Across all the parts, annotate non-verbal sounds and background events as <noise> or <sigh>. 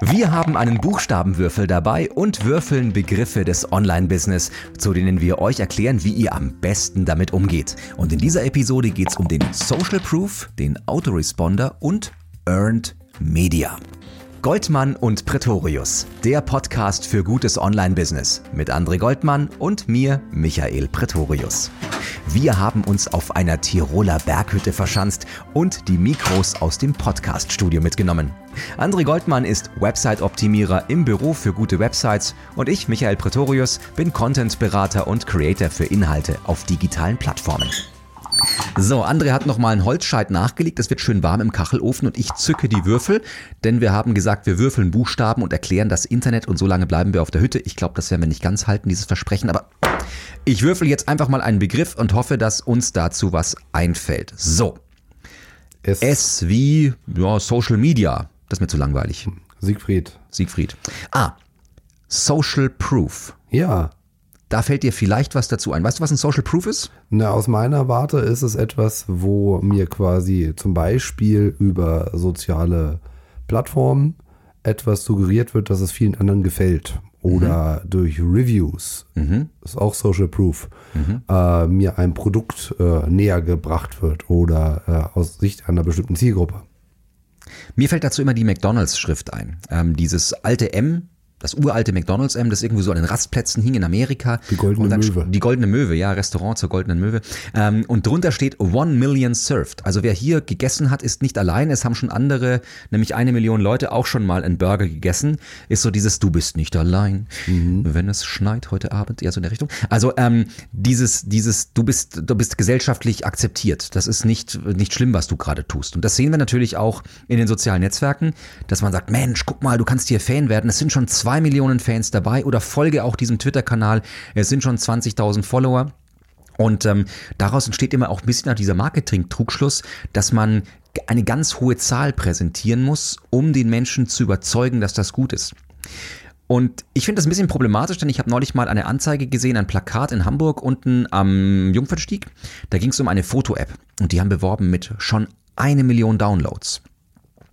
Wir haben einen Buchstabenwürfel dabei und würfeln Begriffe des Online-Business, zu denen wir euch erklären, wie ihr am besten damit umgeht. Und in dieser Episode geht es um den Social Proof, den Autoresponder und Earned Media. Goldmann und Pretorius, der Podcast für gutes Online-Business mit André Goldmann und mir, Michael Pretorius. Wir haben uns auf einer Tiroler Berghütte verschanzt und die Mikros aus dem Podcast-Studio mitgenommen. André Goldmann ist Website-Optimierer im Büro für gute Websites und ich, Michael Pretorius, bin Content-Berater und Creator für Inhalte auf digitalen Plattformen. So, André hat nochmal einen Holzscheit nachgelegt. Es wird schön warm im Kachelofen und ich zücke die Würfel, denn wir haben gesagt, wir würfeln Buchstaben und erklären das Internet und so lange bleiben wir auf der Hütte. Ich glaube, das werden wir nicht ganz halten, dieses Versprechen, aber ich würfel jetzt einfach mal einen Begriff und hoffe, dass uns dazu was einfällt. So. S, S wie ja, Social Media. Das ist mir zu langweilig. Siegfried. Siegfried. Ah, Social Proof. Ja. Da fällt dir vielleicht was dazu ein. Weißt du, was ein Social Proof ist? Na, aus meiner Warte ist es etwas, wo mir quasi zum Beispiel über soziale Plattformen etwas suggeriert wird, dass es vielen anderen gefällt. Oder mhm. durch Reviews, mhm. ist auch Social Proof, mhm. äh, mir ein Produkt äh, näher gebracht wird oder äh, aus Sicht einer bestimmten Zielgruppe. Mir fällt dazu immer die McDonalds-Schrift ein. Ähm, dieses alte M das uralte McDonalds M, das irgendwie so an den Rastplätzen hing in Amerika. Die goldene dann, Möwe. Die goldene Möwe, ja, Restaurant zur goldenen Möwe. Ähm, und drunter steht One Million Served. Also wer hier gegessen hat, ist nicht allein. Es haben schon andere, nämlich eine Million Leute, auch schon mal einen Burger gegessen. Ist so dieses Du bist nicht allein, mhm. wenn es schneit heute Abend, eher so in der Richtung. Also ähm, dieses, dieses, du bist, du bist gesellschaftlich akzeptiert. Das ist nicht, nicht schlimm, was du gerade tust. Und das sehen wir natürlich auch in den sozialen Netzwerken, dass man sagt, Mensch, guck mal, du kannst hier Fan werden. Es sind schon zwei zwei Millionen Fans dabei oder folge auch diesem Twitter-Kanal. Es sind schon 20.000 Follower. Und ähm, daraus entsteht immer auch ein bisschen dieser Marketing-Trugschluss, dass man eine ganz hohe Zahl präsentieren muss, um den Menschen zu überzeugen, dass das gut ist. Und ich finde das ein bisschen problematisch, denn ich habe neulich mal eine Anzeige gesehen, ein Plakat in Hamburg unten am Jungfernstieg. Da ging es um eine Foto-App und die haben beworben mit schon eine Million Downloads.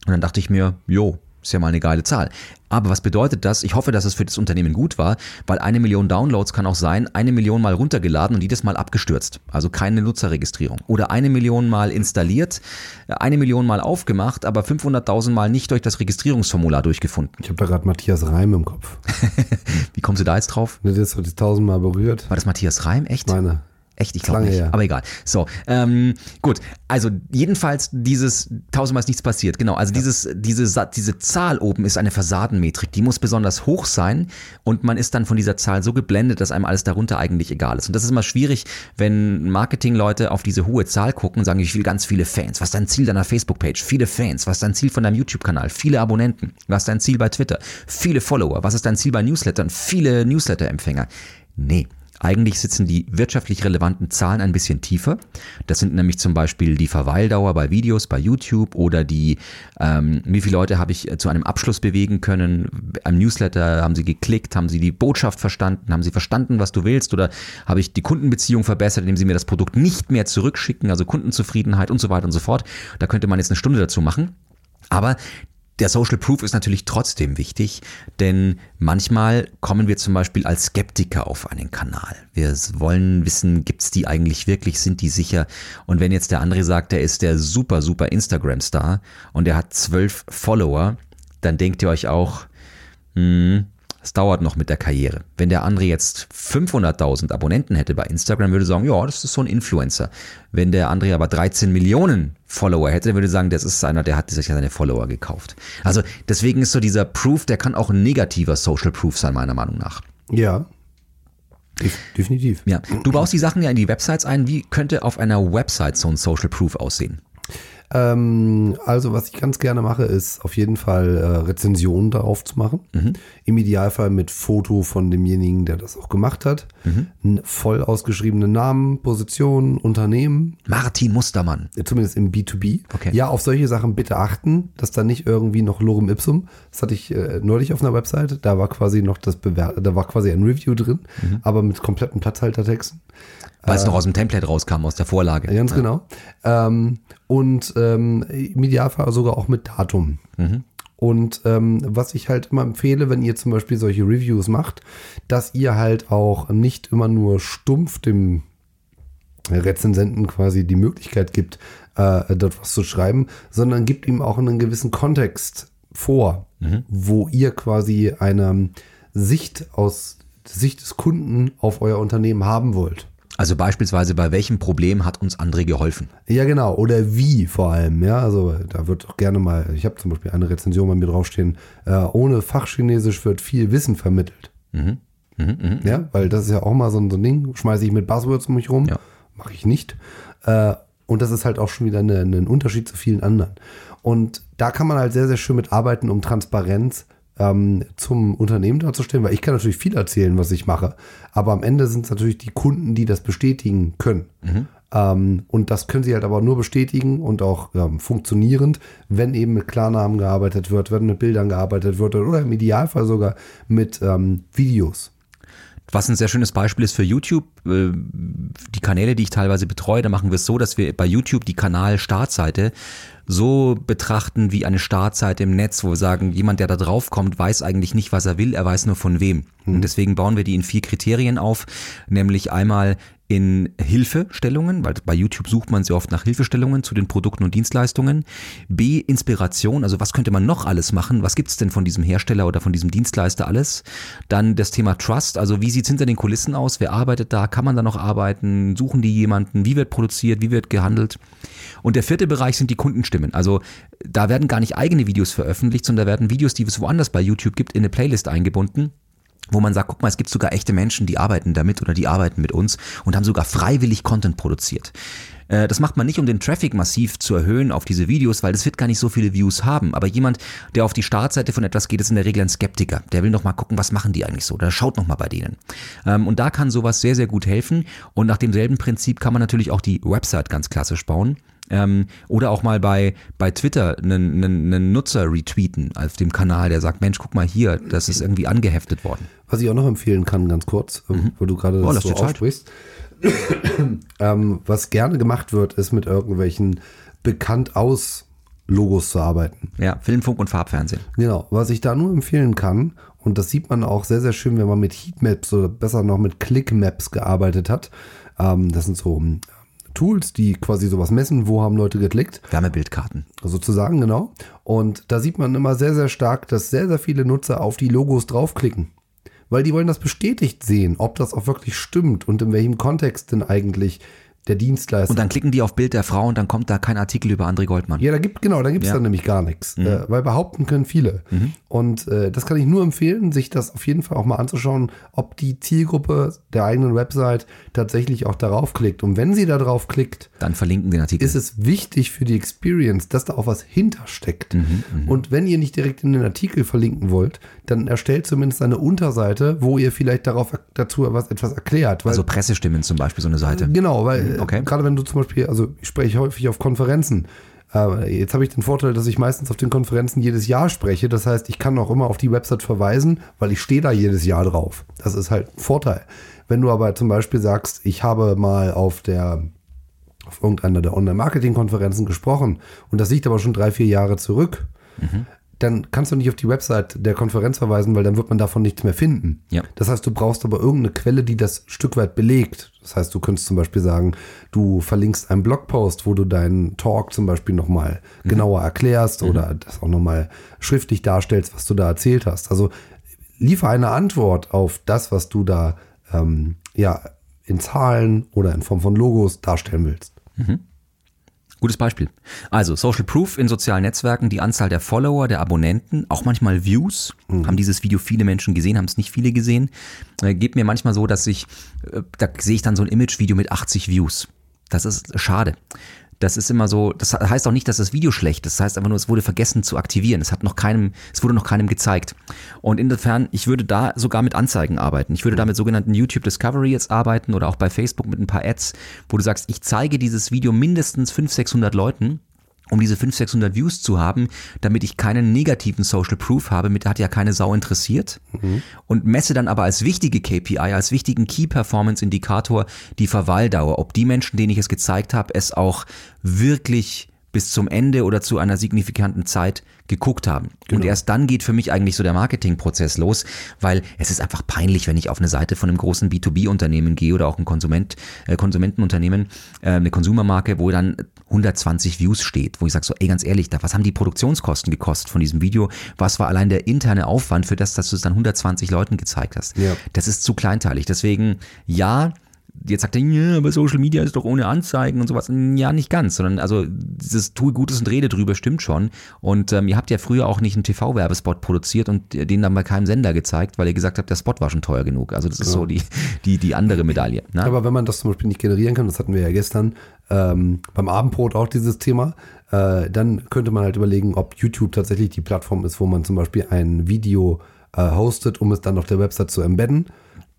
Und dann dachte ich mir, jo, ist ja mal eine geile Zahl. Aber was bedeutet das? Ich hoffe, dass es für das Unternehmen gut war, weil eine Million Downloads kann auch sein, eine Million mal runtergeladen und jedes Mal abgestürzt. Also keine Nutzerregistrierung. Oder eine Million mal installiert, eine Million mal aufgemacht, aber 500.000 mal nicht durch das Registrierungsformular durchgefunden. Ich habe da gerade Matthias Reim im Kopf. <laughs> Wie kommst du da jetzt drauf? Das hat dich tausendmal berührt. War das Matthias Reim? Echt? Meine. Echt, ich glaube nicht. Ja. Aber egal. So, ähm, gut. Also jedenfalls dieses tausendmal ist nichts passiert. Genau. Also ja. dieses, diese, diese Zahl oben ist eine Fassadenmetrik. Die muss besonders hoch sein und man ist dann von dieser Zahl so geblendet, dass einem alles darunter eigentlich egal ist. Und das ist immer schwierig, wenn Marketingleute auf diese hohe Zahl gucken und sagen, ich will ganz viele Fans. Was ist dein Ziel deiner Facebook-Page? Viele Fans. Was ist dein Ziel von deinem YouTube-Kanal? Viele Abonnenten. Was ist dein Ziel bei Twitter? Viele Follower. Was ist dein Ziel bei Newslettern? Viele Newsletter-Empfänger. Nee, eigentlich sitzen die wirtschaftlich relevanten Zahlen ein bisschen tiefer. Das sind nämlich zum Beispiel die Verweildauer bei Videos, bei YouTube oder die, ähm, wie viele Leute habe ich zu einem Abschluss bewegen können. Am Newsletter haben sie geklickt, haben sie die Botschaft verstanden, haben sie verstanden, was du willst oder habe ich die Kundenbeziehung verbessert, indem sie mir das Produkt nicht mehr zurückschicken, also Kundenzufriedenheit und so weiter und so fort. Da könnte man jetzt eine Stunde dazu machen. Aber der Social Proof ist natürlich trotzdem wichtig, denn manchmal kommen wir zum Beispiel als Skeptiker auf einen Kanal. Wir wollen wissen, gibt es die eigentlich wirklich, sind die sicher? Und wenn jetzt der andere sagt, der ist der super, super Instagram-Star und der hat zwölf Follower, dann denkt ihr euch auch, hm, es dauert noch mit der Karriere. Wenn der André jetzt 500.000 Abonnenten hätte bei Instagram, würde sagen, ja, das ist so ein Influencer. Wenn der André aber 13 Millionen Follower hätte, würde sagen, das ist einer, der hat sich ja seine Follower gekauft. Also deswegen ist so dieser Proof, der kann auch ein negativer Social Proof sein, meiner Meinung nach. Ja, Definitiv. Ja, du baust die Sachen ja in die Websites ein. Wie könnte auf einer Website so ein Social Proof aussehen? Ähm, also, was ich ganz gerne mache, ist auf jeden Fall äh, Rezensionen darauf zu machen. Mhm. Im Idealfall mit Foto von demjenigen, der das auch gemacht hat. Mhm. Voll ausgeschriebene Namen, Position, Unternehmen. Martin Mustermann. Zumindest im B2B. Okay. Ja, auf solche Sachen bitte achten, dass da nicht irgendwie noch Lorem Ipsum. Das hatte ich äh, neulich auf einer Website. Da war quasi noch das Bewer da war quasi ein Review drin, mhm. aber mit kompletten Platzhaltertexten. Weil es äh, noch aus dem Template rauskam, aus der Vorlage. Ganz ja. genau. Ähm, und ähm, im Idealfall sogar auch mit Datum. Mhm. Und ähm, was ich halt immer empfehle, wenn ihr zum Beispiel solche Reviews macht, dass ihr halt auch nicht immer nur stumpf dem Rezensenten quasi die Möglichkeit gibt, äh, dort was zu schreiben, sondern gibt ihm auch einen gewissen Kontext vor, mhm. wo ihr quasi eine Sicht aus Sicht des Kunden auf euer Unternehmen haben wollt. Also beispielsweise bei welchem Problem hat uns André geholfen? Ja, genau. Oder wie vor allem. Ja, also da wird auch gerne mal, ich habe zum Beispiel eine Rezension bei mir draufstehen, äh, ohne Fachchinesisch wird viel Wissen vermittelt. Mhm. Mhm, mh, ja, weil das ist ja auch mal so ein, so ein Ding, schmeiße ich mit Buzzwords um mich rum, ja. mache ich nicht. Äh, und das ist halt auch schon wieder ein Unterschied zu vielen anderen. Und da kann man halt sehr, sehr schön mit arbeiten, um Transparenz ähm, zum Unternehmen darzustellen, weil ich kann natürlich viel erzählen, was ich mache, aber am Ende sind es natürlich die Kunden, die das bestätigen können. Mhm. Ähm, und das können sie halt aber nur bestätigen und auch ähm, funktionierend, wenn eben mit Klarnamen gearbeitet wird, wenn mit Bildern gearbeitet wird oder im Idealfall sogar mit ähm, Videos. Was ein sehr schönes Beispiel ist für YouTube, äh, die Kanäle, die ich teilweise betreue, da machen wir es so, dass wir bei YouTube die Kanal-Startseite so betrachten wie eine Startseite im Netz, wo wir sagen, jemand, der da drauf kommt, weiß eigentlich nicht, was er will, er weiß nur von wem. Und mhm. deswegen bauen wir die in vier Kriterien auf, nämlich einmal in Hilfestellungen, weil bei YouTube sucht man sehr oft nach Hilfestellungen zu den Produkten und Dienstleistungen. B, Inspiration, also was könnte man noch alles machen? Was gibt es denn von diesem Hersteller oder von diesem Dienstleister alles? Dann das Thema Trust, also wie sieht es hinter den Kulissen aus? Wer arbeitet da? Kann man da noch arbeiten? Suchen die jemanden? Wie wird produziert? Wie wird gehandelt? Und der vierte Bereich sind die Kundenstimmen. Also da werden gar nicht eigene Videos veröffentlicht, sondern da werden Videos, die es woanders bei YouTube gibt, in eine Playlist eingebunden wo man sagt, guck mal, es gibt sogar echte Menschen, die arbeiten damit oder die arbeiten mit uns und haben sogar freiwillig Content produziert. Äh, das macht man nicht, um den Traffic massiv zu erhöhen auf diese Videos, weil das wird gar nicht so viele Views haben. Aber jemand, der auf die Startseite von etwas geht, ist in der Regel ein Skeptiker. Der will noch mal gucken, was machen die eigentlich so. Der schaut noch mal bei denen. Ähm, und da kann sowas sehr, sehr gut helfen. Und nach demselben Prinzip kann man natürlich auch die Website ganz klassisch bauen. Ähm, oder auch mal bei, bei Twitter einen, einen, einen Nutzer retweeten auf dem Kanal, der sagt, Mensch, guck mal hier, das ist irgendwie angeheftet worden. Was ich auch noch empfehlen kann, ganz kurz, mhm. wo du gerade das oh, so aussprichst. <coughs> ähm, was gerne gemacht wird, ist mit irgendwelchen bekannt aus Logos zu arbeiten. Ja, Film, Funk und Farbfernsehen. Genau, was ich da nur empfehlen kann, und das sieht man auch sehr, sehr schön, wenn man mit Heatmaps oder besser noch mit Clickmaps gearbeitet hat. Ähm, das sind so Tools, die quasi sowas messen, wo haben Leute geklickt. Wärmebildkarten. Sozusagen, genau. Und da sieht man immer sehr, sehr stark, dass sehr, sehr viele Nutzer auf die Logos draufklicken. Weil die wollen das bestätigt sehen, ob das auch wirklich stimmt und in welchem Kontext denn eigentlich der Dienstleister. Und dann klicken die auf Bild der Frau und dann kommt da kein Artikel über André Goldmann. Ja, da gibt genau, da gibt es ja. dann nämlich gar nichts, mhm. äh, weil behaupten können viele. Mhm. Und äh, das kann ich nur empfehlen, sich das auf jeden Fall auch mal anzuschauen, ob die Zielgruppe der eigenen Website tatsächlich auch darauf klickt. Und wenn sie da drauf klickt, dann verlinken den Artikel. Ist es wichtig für die Experience, dass da auch was hintersteckt. Mhm, mh. Und wenn ihr nicht direkt in den Artikel verlinken wollt, dann erstellt zumindest eine Unterseite, wo ihr vielleicht darauf dazu was, etwas erklärt. Weil, also Pressestimmen zum Beispiel, so eine Seite. Genau, weil Okay. Gerade wenn du zum Beispiel, also ich spreche häufig auf Konferenzen. Äh, jetzt habe ich den Vorteil, dass ich meistens auf den Konferenzen jedes Jahr spreche. Das heißt, ich kann auch immer auf die Website verweisen, weil ich stehe da jedes Jahr drauf. Das ist halt ein Vorteil. Wenn du aber zum Beispiel sagst, ich habe mal auf der auf irgendeiner der Online-Marketing-Konferenzen gesprochen und das liegt aber schon drei, vier Jahre zurück, mhm dann kannst du nicht auf die Website der Konferenz verweisen, weil dann wird man davon nichts mehr finden. Ja. Das heißt, du brauchst aber irgendeine Quelle, die das Stück weit belegt. Das heißt, du könntest zum Beispiel sagen, du verlinkst einen Blogpost, wo du deinen Talk zum Beispiel nochmal mhm. genauer erklärst mhm. oder das auch nochmal schriftlich darstellst, was du da erzählt hast. Also liefer eine Antwort auf das, was du da ähm, ja in Zahlen oder in Form von Logos darstellen willst. Mhm. Gutes Beispiel. Also Social Proof in sozialen Netzwerken, die Anzahl der Follower, der Abonnenten, auch manchmal Views. Mhm. Haben dieses Video viele Menschen gesehen, haben es nicht viele gesehen. Äh, geht mir manchmal so, dass ich, äh, da sehe ich dann so ein Image-Video mit 80 Views. Das ist schade. Das ist immer so, das heißt auch nicht, dass das Video schlecht ist. Das heißt einfach nur, es wurde vergessen zu aktivieren. Es hat noch keinem, es wurde noch keinem gezeigt. Und insofern, ich würde da sogar mit Anzeigen arbeiten. Ich würde da mit sogenannten YouTube Discovery jetzt arbeiten oder auch bei Facebook mit ein paar Ads, wo du sagst, ich zeige dieses Video mindestens 500, 600 Leuten um diese 500, 600 Views zu haben, damit ich keinen negativen Social Proof habe, mit hat ja keine Sau interessiert mhm. und messe dann aber als wichtige KPI, als wichtigen Key Performance Indikator die Verweildauer, ob die Menschen, denen ich es gezeigt habe, es auch wirklich bis zum Ende oder zu einer signifikanten Zeit geguckt haben. Genau. Und erst dann geht für mich eigentlich so der Marketingprozess los, weil es ist einfach peinlich, wenn ich auf eine Seite von einem großen B2B-Unternehmen gehe oder auch ein Konsument, äh, Konsumentenunternehmen, äh, eine Konsumermarke, wo dann 120 Views steht, wo ich sage so, ey, ganz ehrlich, da, was haben die Produktionskosten gekostet von diesem Video? Was war allein der interne Aufwand für das, dass du es dann 120 Leuten gezeigt hast? Ja. Das ist zu kleinteilig. Deswegen, ja, jetzt sagt er, ja, aber Social Media ist doch ohne Anzeigen und sowas. Ja, nicht ganz, sondern also dieses Tue Gutes und Rede drüber stimmt schon. Und ähm, ihr habt ja früher auch nicht einen TV-Werbespot produziert und den dann bei keinem Sender gezeigt, weil ihr gesagt habt, der Spot war schon teuer genug. Also das ist so die, die, die andere Medaille. Ne? Aber wenn man das zum Beispiel nicht generieren kann, das hatten wir ja gestern ähm, beim Abendbrot auch dieses Thema, äh, dann könnte man halt überlegen, ob YouTube tatsächlich die Plattform ist, wo man zum Beispiel ein Video äh, hostet, um es dann auf der Website zu embedden.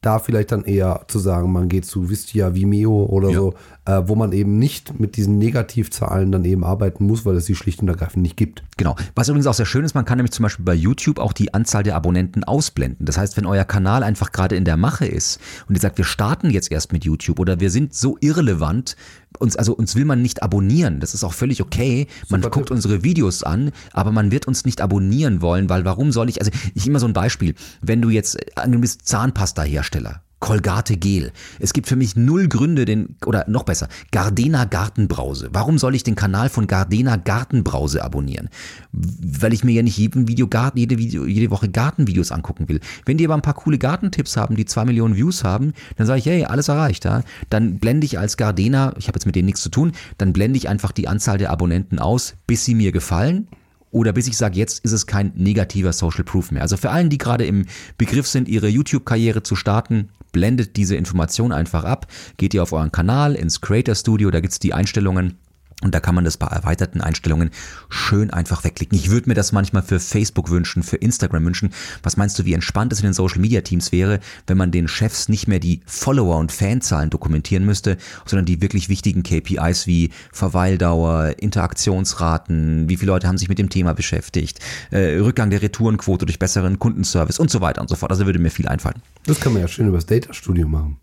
Da vielleicht dann eher zu sagen, man geht zu Vistia, Vimeo oder Ja. so, äh, wo man eben nicht mit diesen Negativzahlen dann eben arbeiten muss, weil es sie schlicht und ergreifend nicht gibt. Genau. Was übrigens auch sehr schön ist, man kann nämlich zum Beispiel bei YouTube auch die Anzahl der Abonnenten ausblenden. Das heißt, wenn euer Kanal einfach gerade in der Mache ist und ihr sagt, wir starten jetzt erst mit YouTube oder wir sind so irrelevant, uns, also uns will man nicht abonnieren. Das ist auch völlig okay. Man Super guckt Tipp. unsere Videos an, aber man wird uns nicht abonnieren wollen, weil warum soll ich, also ich immer so ein Beispiel, wenn du jetzt, äh, du bist Zahnpasta-Hersteller, Colgate Gel. Es gibt für mich null Gründe, den, oder noch besser, Gardena Gartenbrause. Warum soll ich den Kanal von Gardena Gartenbrause abonnieren? Weil ich mir ja nicht jeden Video Garten, jede, Video, jede Woche Gartenvideos angucken will. Wenn die aber ein paar coole Gartentipps haben, die zwei Millionen Views haben, dann sage ich, hey, alles erreicht. Ja? Dann blende ich als Gardena, ich habe jetzt mit denen nichts zu tun, dann blende ich einfach die Anzahl der Abonnenten aus, bis sie mir gefallen oder bis ich sage, jetzt ist es kein negativer Social Proof mehr. Also für allen, die gerade im Begriff sind, ihre YouTube-Karriere zu starten, blendet diese Information einfach ab, geht ihr auf euren Kanal ins Creator Studio, da gibt's die Einstellungen und da kann man das bei erweiterten Einstellungen schön einfach wegklicken. Ich würde mir das manchmal für Facebook wünschen, für Instagram wünschen. Was meinst du, wie entspannt es in den Social Media Teams wäre, wenn man den Chefs nicht mehr die Follower und Fanzahlen dokumentieren müsste, sondern die wirklich wichtigen KPIs wie Verweildauer, Interaktionsraten, wie viele Leute haben sich mit dem Thema beschäftigt, äh, Rückgang der Retourenquote durch besseren Kundenservice und so weiter und so fort. Also würde mir viel einfallen. Das kann man ja schön über das Data Studio machen.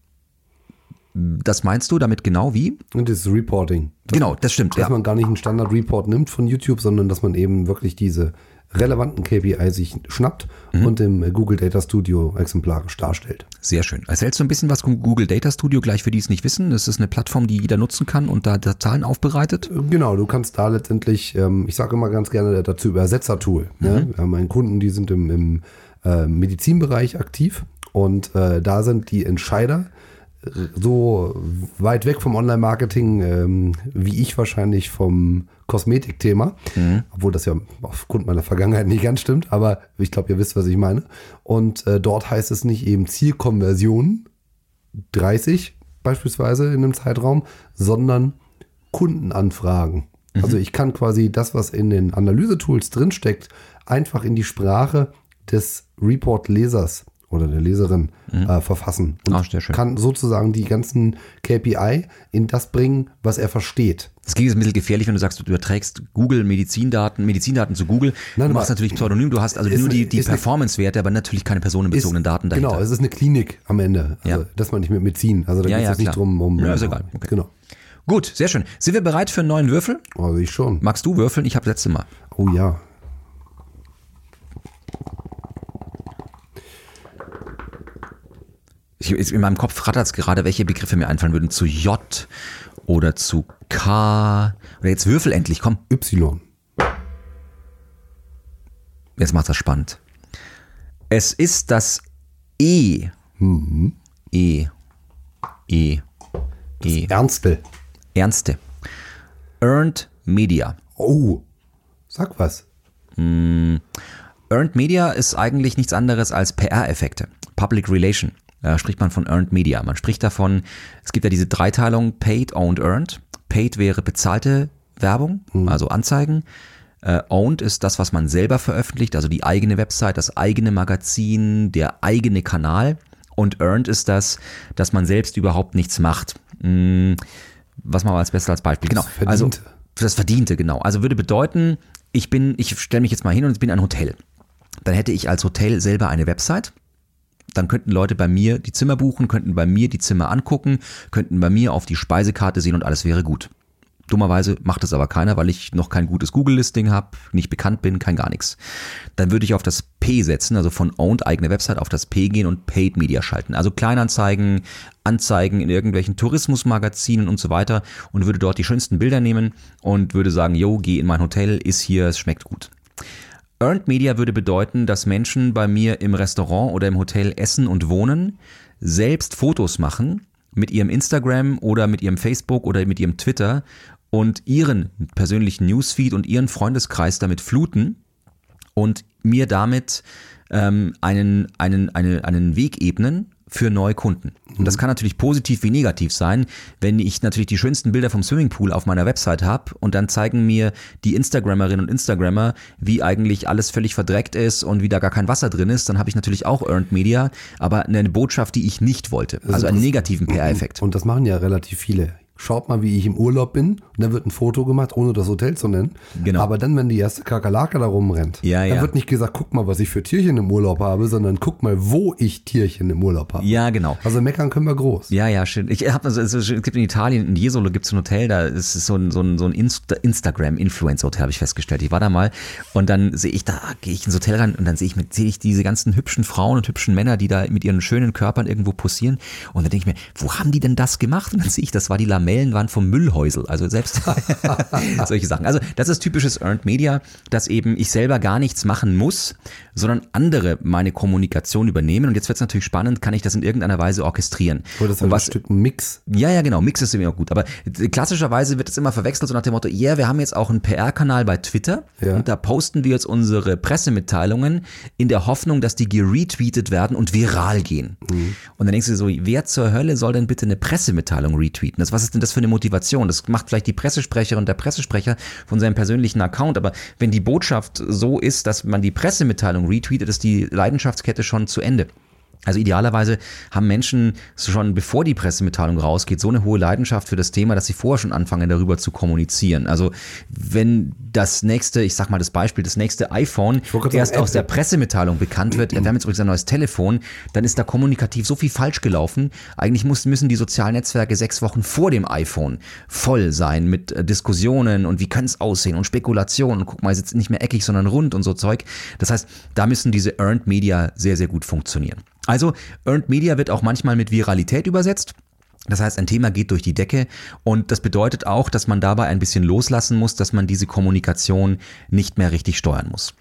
Das meinst du damit genau wie? Und das Reporting. Genau, das stimmt. dass Ja. man gar nicht einen Standard-Report nimmt von YouTube, sondern dass man eben wirklich diese relevanten KPI sich schnappt Mhm. und im Google Data Studio exemplarisch darstellt. Sehr schön. Erzählst du ein bisschen was von Google Data Studio, gleich für die es nicht wissen? Das ist eine Plattform, die jeder nutzen kann und da Zahlen aufbereitet? Genau, du kannst da letztendlich, ähm, ich sage immer ganz gerne dazu Übersetzer-Tool. Ne? Wir haben einen Kunden, die sind im, im äh, Medizinbereich aktiv und äh, da sind die Entscheider äh, so weit weg vom Online-Marketing ähm, wie ich wahrscheinlich vom Kosmetikthema, obwohl das ja aufgrund meiner Vergangenheit nicht ganz stimmt, aber ich glaube, ihr wisst, was ich meine. Und äh, dort heißt es nicht eben Zielkonversion 30 beispielsweise in einem Zeitraum, sondern Kundenanfragen. Also ich kann quasi das, was in den Analyse-Tools drinsteckt, einfach in die Sprache des Report-Lesers oder der Leserin äh, verfassen. Und sehr schön. kann sozusagen die ganzen KPI in das bringen, was er versteht. Das klingt jetzt ein bisschen gefährlich, wenn du sagst, du überträgst Google Medizindaten, Medizindaten zu Google. Nein, du machst natürlich Pseudonym, du hast also Ist nur die, die ist Performance-Werte, aber natürlich keine personenbezogenen Daten dahinter. Genau, es ist eine Klinik am Ende. Also, Ja. Das man nicht mit Medizin. Also da Ja, geht es ja, nicht drum, um. Ja, ist egal. Okay. Genau. Gut, sehr schön. Sind wir bereit für einen neuen Würfel? Also ich schon. Magst du würfeln? Ich habe das letzte Mal. Oh ja. Ich, in meinem Kopf rattert es gerade, welche Begriffe mir einfallen würden. Zu J oder zu K. Oder jetzt würfel endlich, komm. Y. Jetzt macht das spannend. Es ist das E. E. E. E. Ernste. Ernste. Earned Media. Oh. Sag was. Earned Media ist eigentlich nichts anderes als PR-Effekte. Public Relation. Da spricht man von Earned Media. Man spricht davon, es gibt ja diese Dreiteilung Paid, Owned, Earned. Paid wäre bezahlte Werbung, also Anzeigen. Äh, owned ist das, was man selber veröffentlicht, also die eigene Website, das eigene Magazin, der eigene Kanal. Und Earned ist das, dass man selbst überhaupt nichts macht. Hm, was machen wir als bestes als Beispiel? Genau. Das Also Verdiente. das Verdiente, genau. Also würde bedeuten, ich bin, ich stelle mich jetzt mal hin und ich bin ein Hotel. Dann hätte ich als Hotel selber eine Website. Dann könnten Leute bei mir die Zimmer buchen, könnten bei mir die Zimmer angucken, könnten bei mir auf die Speisekarte sehen und alles wäre gut. Dummerweise macht es aber keiner, weil ich noch kein gutes Google-Listing habe, nicht bekannt bin, kein gar nichts. Dann würde ich auf das P setzen, also von Owned eigene Website auf das P gehen und Paid Media schalten. Also Kleinanzeigen, Anzeigen in irgendwelchen Tourismusmagazinen und so weiter und würde dort die schönsten Bilder nehmen und würde sagen, yo, geh in mein Hotel, ist hier, es schmeckt gut. Earned Media würde bedeuten, dass Menschen bei mir im Restaurant oder im Hotel essen und wohnen, selbst Fotos machen mit ihrem Instagram oder mit ihrem Facebook oder mit ihrem Twitter und ihren persönlichen Newsfeed und ihren Freundeskreis damit fluten und mir damit ähm, einen, einen, eine, einen Weg ebnen für neue Kunden. Und das kann natürlich positiv wie negativ sein, wenn ich natürlich die schönsten Bilder vom Swimmingpool auf meiner Website habe und dann zeigen mir die Instagrammerinnen und Instagrammer, wie eigentlich alles völlig verdreckt ist und wie da gar kein Wasser drin ist, dann habe ich natürlich auch Earned Media, aber eine Botschaft, die ich nicht wollte. Also einen negativen <clears throat> PR-Effekt. Und das machen ja relativ viele schaut mal, wie ich im Urlaub bin. Und dann wird ein Foto gemacht, ohne das Hotel zu nennen. Genau. Aber dann, wenn die erste Kakerlake da rumrennt, Ja, dann ja. wird nicht gesagt, guck mal, was ich für Tierchen im Urlaub habe, sondern guck mal, wo ich Tierchen im Urlaub habe. Ja, genau. Also meckern können wir groß. Ja, ja, schön. Ich habe also, es gibt in Italien, in Jesolo gibt es ein Hotel, da ist so ein, so ein, so ein Insta Instagram-Influencer-Hotel, habe ich festgestellt. Ich war da mal und dann sehe ich, da gehe ich ins Hotel rein und dann sehe ich, sehe ich diese ganzen hübschen Frauen und hübschen Männer, die da mit ihren schönen Körpern irgendwo posieren. Und dann denke ich mir, wo haben die denn das gemacht? Und dann sehe ich, das war die Lamellenwand vom Müllhäusel. Also selbst <laughs> solche Sachen. Also das ist typisches Earned Media, dass eben ich selber gar nichts machen muss, sondern andere meine Kommunikation übernehmen. Und jetzt wird es natürlich spannend, kann ich das in irgendeiner Weise orchestrieren? Oder das ist ein was, Stück Mix. ja, ja, genau. Mix ist immer gut. Aber klassischerweise wird es immer verwechselt, so nach dem Motto, ja, yeah, wir haben jetzt auch einen PR-Kanal bei Twitter Ja. und da posten wir jetzt unsere Pressemitteilungen in der Hoffnung, dass die geretweetet werden und viral gehen. Und dann denkst du dir so, wer zur Hölle soll denn bitte eine Pressemitteilung retweeten? Das, was ist denn das für eine Motivation? Das macht vielleicht die Pressesprecherin der Pressesprecher von seinem persönlichen Account, aber wenn die Botschaft so ist, dass man die Pressemitteilung retweetet, ist die Leidenschaftskette schon zu Ende. Also idealerweise haben Menschen schon bevor die Pressemitteilung rausgeht, so eine hohe Leidenschaft für das Thema, dass sie vorher schon anfangen, darüber zu kommunizieren. Also wenn das nächste, ich sag mal das Beispiel, das nächste iPhone erst aus der. Pressemitteilung bekannt wird, wir haben jetzt übrigens ein neues Telefon, dann ist da kommunikativ so viel falsch gelaufen. Eigentlich muss, müssen die sozialen Netzwerke sechs Wochen vor dem iPhone voll sein mit äh, Diskussionen und wie könnte es aussehen und Spekulationen. Und guck mal, ist jetzt nicht mehr eckig, sondern rund und so Zeug. Das heißt, da müssen diese Earned Media sehr, sehr gut funktionieren. Also Earned Media wird auch manchmal mit Viralität übersetzt. Das heißt, ein Thema geht durch die Decke und das bedeutet auch, dass man dabei ein bisschen loslassen muss, dass man diese Kommunikation nicht mehr richtig steuern muss.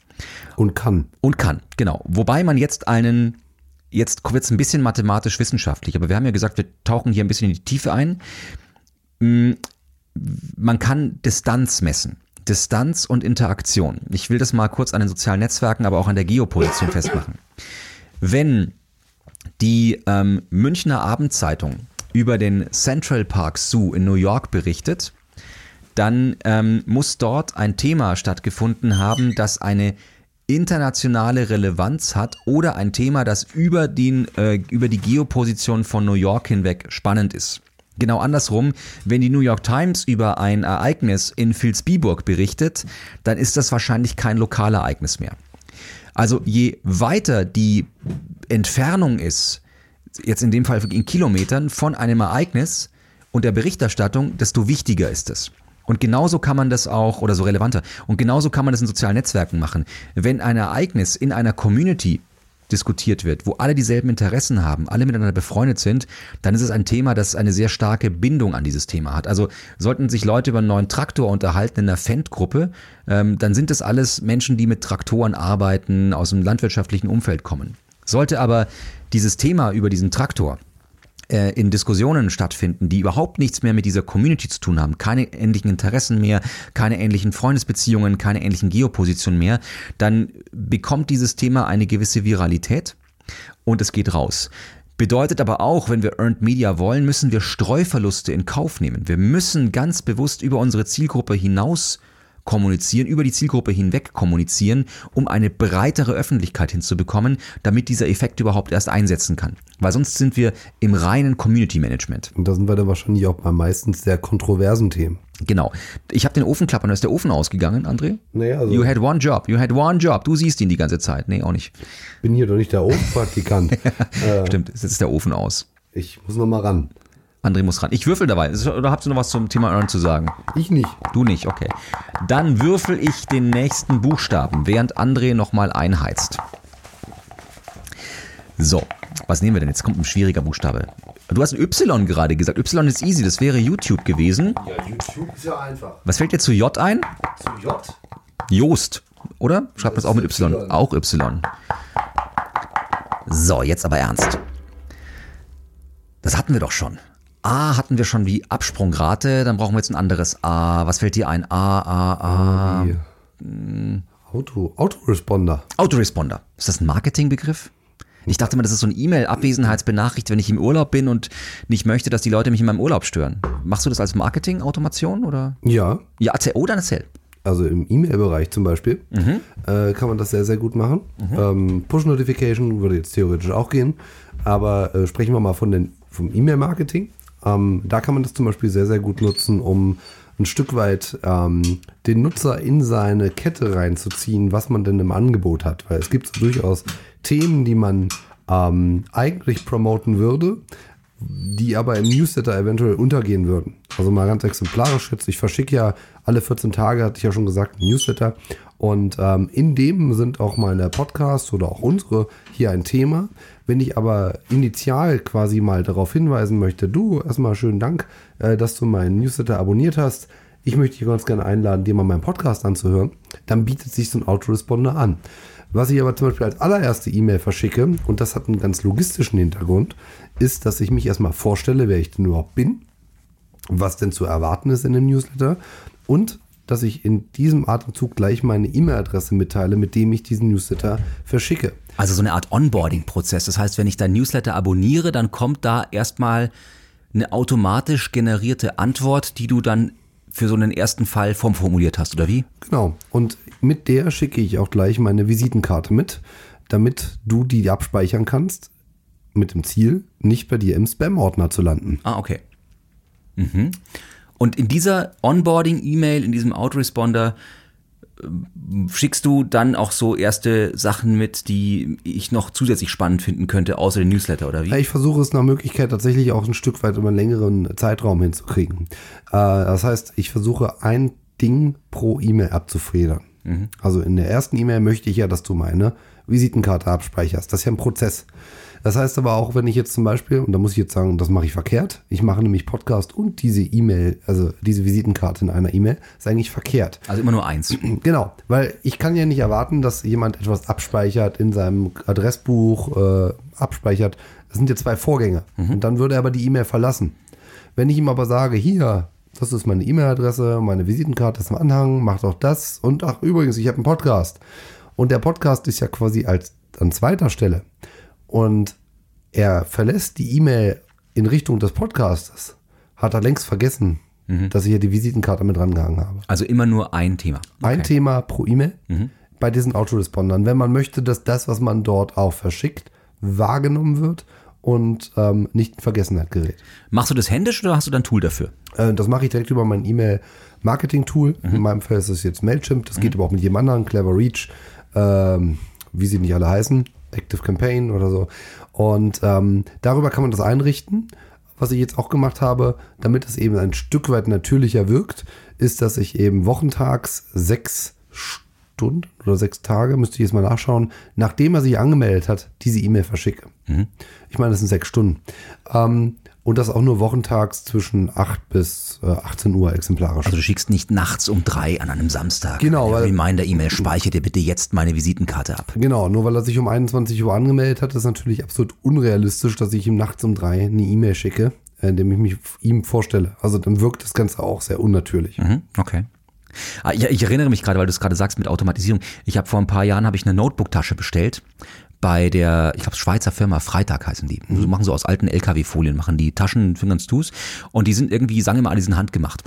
Und kann. Und kann, genau. Wobei man jetzt einen, jetzt wird es ein bisschen mathematisch-wissenschaftlich, aber wir haben ja gesagt, wir tauchen hier ein bisschen in die Tiefe ein. Mm, Man kann Distanz messen. Distanz und Interaktion. Ich will das mal kurz an den sozialen Netzwerken, aber auch an der Geoposition festmachen. Wenn die ähm, Münchner Abendzeitung über den Central Park Zoo in New York berichtet, dann ähm, muss dort ein Thema stattgefunden haben, das eine internationale Relevanz hat oder ein Thema, das über, den, äh, über die Geoposition von New York hinweg spannend ist. Genau andersrum, wenn die New York Times über ein Ereignis in Vilsbiburg berichtet, dann ist das wahrscheinlich kein Lokalereignis mehr. Also je weiter die Entfernung ist, jetzt in dem Fall in Kilometern von einem Ereignis und der Berichterstattung, desto wichtiger ist es. Und genauso kann man das auch, oder so relevanter, und genauso kann man das in sozialen Netzwerken machen. Wenn ein Ereignis in einer Community diskutiert wird, wo alle dieselben Interessen haben, alle miteinander befreundet sind, dann ist es ein Thema, das eine sehr starke Bindung an dieses Thema hat. Also sollten sich Leute über einen neuen Traktor unterhalten in einer Fendt-Gruppe, ähm, dann sind das alles Menschen, die mit Traktoren arbeiten, aus dem landwirtschaftlichen Umfeld kommen. Sollte aber dieses Thema über diesen Traktor äh, in Diskussionen stattfinden, die überhaupt nichts mehr mit dieser Community zu tun haben, keine ähnlichen Interessen mehr, keine ähnlichen Freundesbeziehungen, keine ähnlichen Geopositionen mehr, dann bekommt dieses Thema eine gewisse Viralität und es geht raus. Bedeutet aber auch, wenn wir Earned Media wollen, müssen wir Streuverluste in Kauf nehmen. Wir müssen ganz bewusst über unsere Zielgruppe hinaus kommunizieren, über die Zielgruppe hinweg kommunizieren, um eine breitere Öffentlichkeit hinzubekommen, damit dieser Effekt überhaupt erst einsetzen kann. Weil sonst sind wir im reinen Community Management. Und da sind wir dann wahrscheinlich auch bei meistens sehr kontroversen Themen. Genau. Ich habe den Ofen klappern, da ist der Ofen ausgegangen, André? Naja, also You had one job, you had one job. Du siehst ihn die ganze Zeit. Nee, auch nicht. bin hier doch nicht der Ofenpraktikant. <laughs> äh, Stimmt, jetzt ist der Ofen aus. ich muss noch mal ran. André muss ran. Ich würfel dabei. Oder habt ihr noch was zum Thema Earn zu sagen? Ich nicht. Du nicht, okay. Dann würfel ich den nächsten Buchstaben, während André nochmal einheizt. So, was nehmen wir denn? Jetzt kommt ein schwieriger Buchstabe. Du hast ein Y gerade gesagt. Y ist easy, das wäre YouTube gewesen. Ja, YouTube ist ja einfach. Was fällt dir zu J ein? Zu J? Joost, oder? Schreibt man es auch mit Y. Y. Auch Y. So, jetzt aber ernst. Das hatten wir doch schon. A hatten wir schon wie Absprungrate, dann brauchen wir jetzt ein anderes A. Was fällt dir ein? A, A, A. Die Auto, Autoresponder. Autoresponder. Ist das ein Marketingbegriff? Ich dachte mal, das ist so ein E-Mail-Abwesenheitsbenachricht, wenn ich im Urlaub bin und nicht möchte, dass die Leute mich in meinem Urlaub stören. Machst du das als Marketing-Automation oder? Ja, Ja, erzähl. Oh, dann erzähl. also im E-Mail-Bereich zum Beispiel, äh, kann man das sehr, sehr gut machen. Ähm, Push-Notification würde jetzt theoretisch auch gehen, aber äh, sprechen wir mal von den, vom E-Mail-Marketing. Ähm, da kann man das zum Beispiel sehr, sehr gut nutzen, um ein Stück weit ähm, den Nutzer in seine Kette reinzuziehen, was man denn im Angebot hat. Weil es gibt so durchaus Themen, die man ähm, eigentlich promoten würde, die aber im Newsletter eventuell untergehen würden. Also mal ganz exemplarisch jetzt, ich verschicke ja alle 14 Tage, hatte ich ja schon gesagt, ein Newsletter. Und ähm, in dem sind auch meine Podcasts oder auch unsere hier ein Thema. Wenn ich aber initial quasi mal darauf hinweisen möchte, du, erstmal schönen Dank, äh, dass du meinen Newsletter abonniert hast. Ich möchte dich ganz gerne einladen, dir mal meinen Podcast anzuhören. Dann bietet sich so ein Autoresponder an. Was ich aber zum Beispiel als allererste E-Mail verschicke, und das hat einen ganz logistischen Hintergrund, ist, dass ich mich erstmal vorstelle, wer ich denn überhaupt bin, was denn zu erwarten ist in dem Newsletter und dass ich in diesem Atemzug gleich meine E-Mail-Adresse mitteile, mit dem ich diesen Newsletter verschicke. Also so eine Art Onboarding-Prozess. Das heißt, wenn ich dein Newsletter abonniere, dann kommt da erstmal eine automatisch generierte Antwort, die du dann für so einen ersten Fall formformuliert hast, oder wie? Genau. Und mit der schicke ich auch gleich meine Visitenkarte mit, damit du die abspeichern kannst, mit dem Ziel, nicht bei dir im Spam-Ordner zu landen. Ah, okay. Mhm. Und in dieser Onboarding-E-Mail, in diesem Autoresponder, ähm, schickst du dann auch so erste Sachen mit, die ich noch zusätzlich spannend finden könnte, außer den Newsletter, oder wie? Ich versuche es nach Möglichkeit tatsächlich auch ein Stück weit über einen längeren Zeitraum hinzukriegen. Äh, das heißt, ich versuche ein Ding pro E-Mail abzufedern. Also in der ersten E-Mail möchte ich ja, dass du meine Visitenkarte abspeicherst. Das ist ja ein Prozess. Das heißt aber auch, wenn ich jetzt zum Beispiel, und da muss ich jetzt sagen, das mache ich verkehrt, ich mache nämlich Podcast und diese E-Mail, also diese Visitenkarte in einer E-Mail, ist eigentlich verkehrt. Also immer nur eins. <clears throat> Genau, weil ich kann ja nicht erwarten, dass jemand etwas abspeichert in seinem Adressbuch, äh, abspeichert. Das sind ja zwei Vorgänge. Und dann würde er aber die E-Mail verlassen. Wenn ich ihm aber sage, hier, das ist meine E-Mail-Adresse, meine Visitenkarte ist im Anhang, macht auch das. Und ach, übrigens, ich habe einen Podcast. Und der Podcast ist ja quasi als an zweiter Stelle. Und er verlässt die E-Mail in Richtung des Podcastes, hat er längst vergessen, dass ich ja die Visitenkarte mit rangehangen habe. Also immer nur ein Thema. Ein Thema pro E-Mail bei diesen Autorespondern, wenn man möchte, dass das, was man dort auch verschickt, wahrgenommen wird und ähm, nicht in Vergessenheit gerät. Machst du das händisch oder hast du dann ein Tool dafür? Äh, das mache ich direkt über mein E-Mail-Marketing-Tool. In meinem Fall ist es jetzt Mailchimp. Das geht aber auch mit jedem anderen, Clever Reach, ähm, wie sie nicht alle heißen, Active Campaign oder so. Und ähm, darüber kann man das einrichten. Was ich jetzt auch gemacht habe, damit es eben ein Stück weit natürlicher wirkt, ist, dass ich eben wochentags sechs Stunden oder sechs Tage, müsste ich jetzt mal nachschauen, nachdem er sich angemeldet hat, diese E-Mail verschicke. Ich meine, das sind sechs Stunden. Ähm, und das auch nur wochentags zwischen 8 bis äh, 18 Uhr exemplarisch. Also du schickst nicht nachts um drei an einem Samstag. Genau, Eine weil- Reminder-E-Mail, speichere dir bitte jetzt meine Visitenkarte ab. Genau, nur weil er sich um 21 Uhr angemeldet hat, ist natürlich absolut unrealistisch, dass ich ihm nachts um drei eine E-Mail schicke, äh, indem ich mich ihm vorstelle. Also dann wirkt das Ganze auch sehr unnatürlich. Mhm, okay. Ah, Ich, ich erinnere mich gerade, weil du es gerade sagst mit Automatisierung. Ich habe vor ein paar Jahren habe ich eine Notebook-Tasche bestellt bei der, ich glaube, Schweizer Firma Freitag heißen die. Die machen so aus alten LKW-Folien, machen die Taschen, fingerns Tus und die sind irgendwie, sagen wir mal, die sind handgemacht.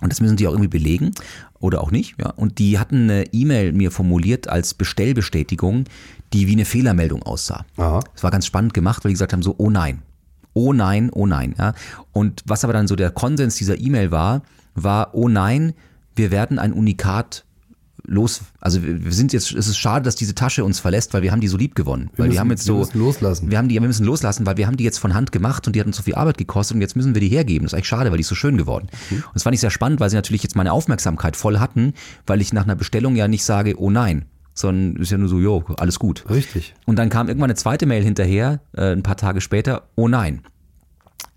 Und das müssen die auch irgendwie belegen oder auch nicht. Ja. Und die hatten eine E-Mail mir formuliert als Bestellbestätigung, die wie eine Fehlermeldung aussah. Aha. Das war ganz spannend gemacht, weil die gesagt haben so, oh nein, oh nein, oh nein. Ja. Und was aber dann so der Konsens dieser E-Mail war, war, oh nein, wir werden ein Unikat los, also wir wir sind jetzt, es ist schade, dass diese Tasche uns verlässt, weil wir haben die so lieb gewonnen. weil die müssen- haben jetzt wir so, müssen loslassen. wir haben die, wir müssen loslassen, weil wir haben die jetzt von Hand gemacht und die hat uns so viel Arbeit gekostet und jetzt müssen wir die hergeben. Das ist eigentlich schade, weil die ist so schön geworden. Mhm. Und das fand ich sehr spannend, weil sie natürlich jetzt meine Aufmerksamkeit voll hatten, weil ich nach einer Bestellung ja nicht sage, oh nein, sondern ist ja nur so, jo, alles gut. Richtig. Und dann kam irgendwann eine zweite Mail hinterher, äh, ein paar Tage später, oh nein.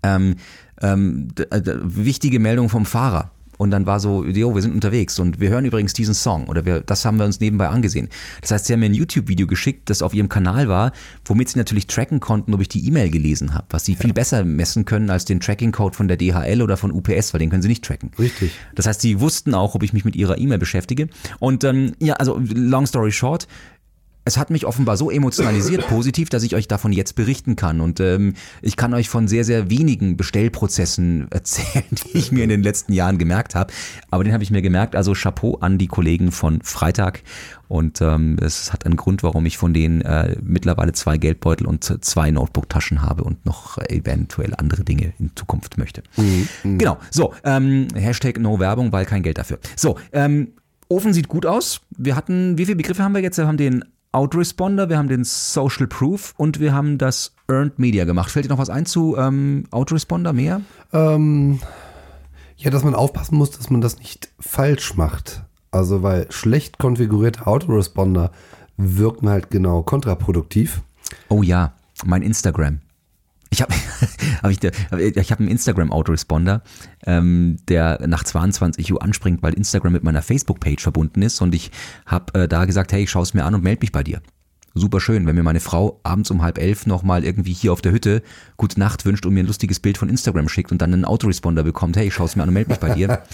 Ähm, ähm, äh, wichtige Meldung vom Fahrer. Und dann war so, jo, wir sind unterwegs und wir hören übrigens diesen Song oder wir, das haben wir uns nebenbei angesehen. Das heißt, sie haben mir ein YouTube-Video geschickt, das auf ihrem Kanal war, womit sie natürlich tracken konnten, ob ich die E-Mail gelesen habe, was sie viel besser messen können als den Tracking-Code von der DHL oder von UPS, weil den können sie nicht tracken. Richtig. Das heißt, sie wussten auch, ob ich mich mit ihrer E-Mail beschäftige. Und ähm, ja, also long story short, es hat mich offenbar so emotionalisiert positiv, dass ich euch davon jetzt berichten kann. Und ähm, ich kann euch von sehr, sehr wenigen Bestellprozessen erzählen, <laughs> die ich mir in den letzten Jahren gemerkt habe. Aber den habe ich mir gemerkt. Also Chapeau an die Kollegen von Freitag. Und ähm, es hat einen Grund, warum ich von denen äh, mittlerweile zwei Geldbeutel und zwei Notebook-Taschen habe und noch eventuell andere Dinge in Zukunft möchte. Genau. So, ähm, Hashtag No Werbung, weil kein Geld dafür. So, ähm, Ofen sieht gut aus. Wir hatten, wie viele Begriffe haben wir jetzt? Wir haben den Autoresponder, wir haben den Social Proof und wir haben das Earned Media gemacht. Fällt dir noch was ein zu ähm, Autoresponder mehr? Ähm, ja, dass man aufpassen muss, dass man das nicht falsch macht. Also, weil schlecht konfigurierte Autoresponder wirken halt genau kontraproduktiv. Oh ja, mein Instagram. Ich habe <laughs> hab ich, ich hab einen Instagram-Autoresponder, ähm, der nach 22 Uhr anspringt, weil Instagram mit meiner Facebook-Page verbunden ist und ich habe äh, da gesagt, hey, ich schaue es mir an und melde mich bei dir. Super schön, wenn mir meine Frau abends um halb elf nochmal irgendwie hier auf der Hütte gute Nacht wünscht und mir ein lustiges Bild von Instagram schickt und dann einen Autoresponder bekommt, hey, ich schaue es mir an und melde mich bei dir. <laughs>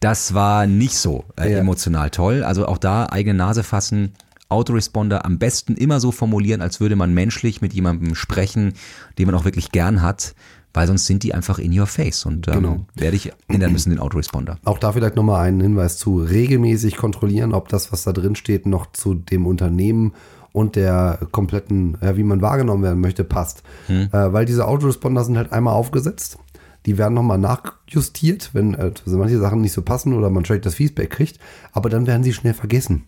Das war nicht so äh, Ja. emotional toll. Also auch da eigene Nase fassen, Autoresponder am besten immer so formulieren, als würde man menschlich mit jemandem sprechen, den man auch wirklich gern hat, weil sonst sind die einfach in your face und ähm, Genau. werde ich ändern müssen den Autoresponder. Auch da vielleicht nochmal einen Hinweis zu regelmäßig kontrollieren, ob das, was da drin steht, noch zu dem Unternehmen und der kompletten, ja, wie man wahrgenommen werden möchte, passt. Äh, weil diese Autoresponder sind halt einmal aufgesetzt. Die werden nochmal nachjustiert, wenn äh, also manche Sachen nicht so passen oder man schlecht das Feedback kriegt, aber dann werden sie schnell vergessen.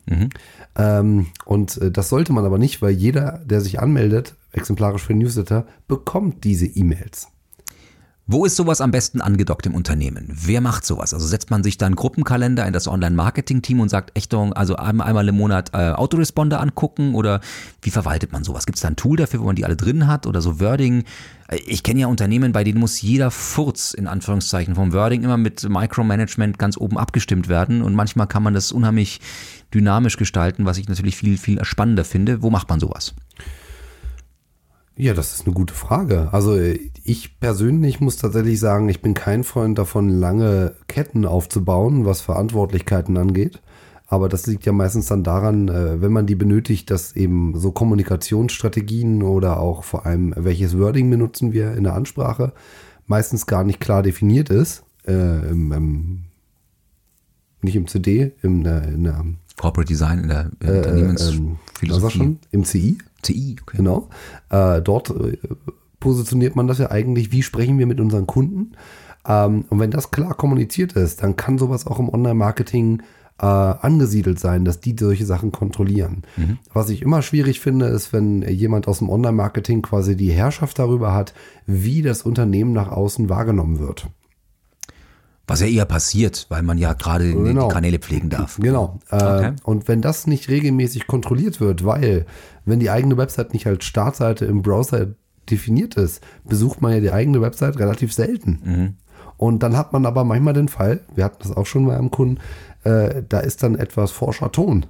Ähm, und äh, das sollte man aber nicht, weil jeder, der sich anmeldet, exemplarisch für Newsletter, bekommt diese E-Mails. Wo ist sowas am besten angedockt im Unternehmen? Wer macht sowas? Also setzt man sich dann Gruppenkalender in das Online-Marketing-Team und sagt, echt, also einmal einmal im Monat äh, Autoresponder angucken oder wie verwaltet man sowas? Gibt es da ein Tool dafür, wo man die alle drin hat oder so Wording? Äh, Ich kenne ja Unternehmen, bei denen muss jeder Furz in Anführungszeichen vom Wording immer mit Micromanagement ganz oben abgestimmt werden und manchmal kann man das unheimlich dynamisch gestalten, was ich natürlich viel, viel spannender finde. Wo macht man sowas? Ja, das ist eine gute Frage. Also äh, ich persönlich muss tatsächlich sagen, ich bin kein Freund davon, lange Ketten aufzubauen, was Verantwortlichkeiten angeht. Aber das liegt ja meistens dann daran, äh, wenn man die benötigt, dass eben so Kommunikationsstrategien oder auch vor allem, welches Wording benutzen wir in der Ansprache, meistens gar nicht klar definiert ist. Äh, im, im, nicht im CD, im, äh, in der Corporate Design in der äh, ähm, Unternehmensphilosophie. schon? Im CI. CI, okay. Genau. Äh, dort äh, positioniert man das ja eigentlich, wie sprechen wir mit unseren Kunden. Ähm, und wenn das klar kommuniziert ist, dann kann sowas auch im Online-Marketing äh, angesiedelt sein, dass die solche Sachen kontrollieren. Was ich immer schwierig finde, ist, wenn jemand aus dem Online-Marketing quasi die Herrschaft darüber hat, wie das Unternehmen nach außen wahrgenommen wird. Was ja eher passiert, weil man ja gerade die- Genau. die Kanäle pflegen darf. Genau. Äh, Okay. Und wenn das nicht regelmäßig kontrolliert wird, weil wenn die eigene Website nicht als Startseite im Browser definiert ist, besucht man ja die eigene Website relativ selten. Und dann hat man aber manchmal den Fall, wir hatten das auch schon bei einem Kunden, äh, da ist dann etwas forscher Ton.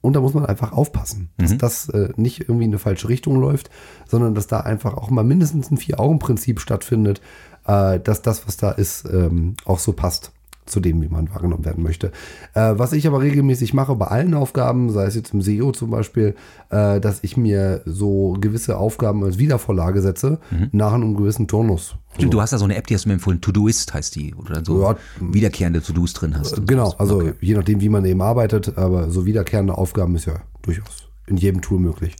Und da muss man einfach aufpassen, dass das äh, nicht irgendwie in eine falsche Richtung läuft, sondern dass da einfach auch mal mindestens ein Vier-Augen-Prinzip stattfindet, äh, dass das, was da ist, ähm, auch so passt zu dem, wie man wahrgenommen werden möchte. Äh, was ich aber regelmäßig mache bei allen Aufgaben, sei es jetzt im SEO zum Beispiel, äh, dass ich mir so gewisse Aufgaben als Wiedervorlage setze, nach einem gewissen Turnus. Stimmt, du hast da so eine App, die hast du mir empfohlen, Todoist heißt die, dann so Ja. wiederkehrende To-Dos drin hast. und Genau, sowas. also Okay. je nachdem, wie man eben arbeitet, aber so wiederkehrende Aufgaben ist ja durchaus in jedem Tool möglich.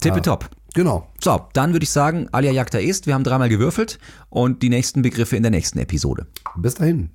Tippetopp. Genau. So, dann würde ich sagen, Alia Jagda ist, wir haben dreimal gewürfelt und die nächsten Begriffe in der nächsten Episode. Bis dahin.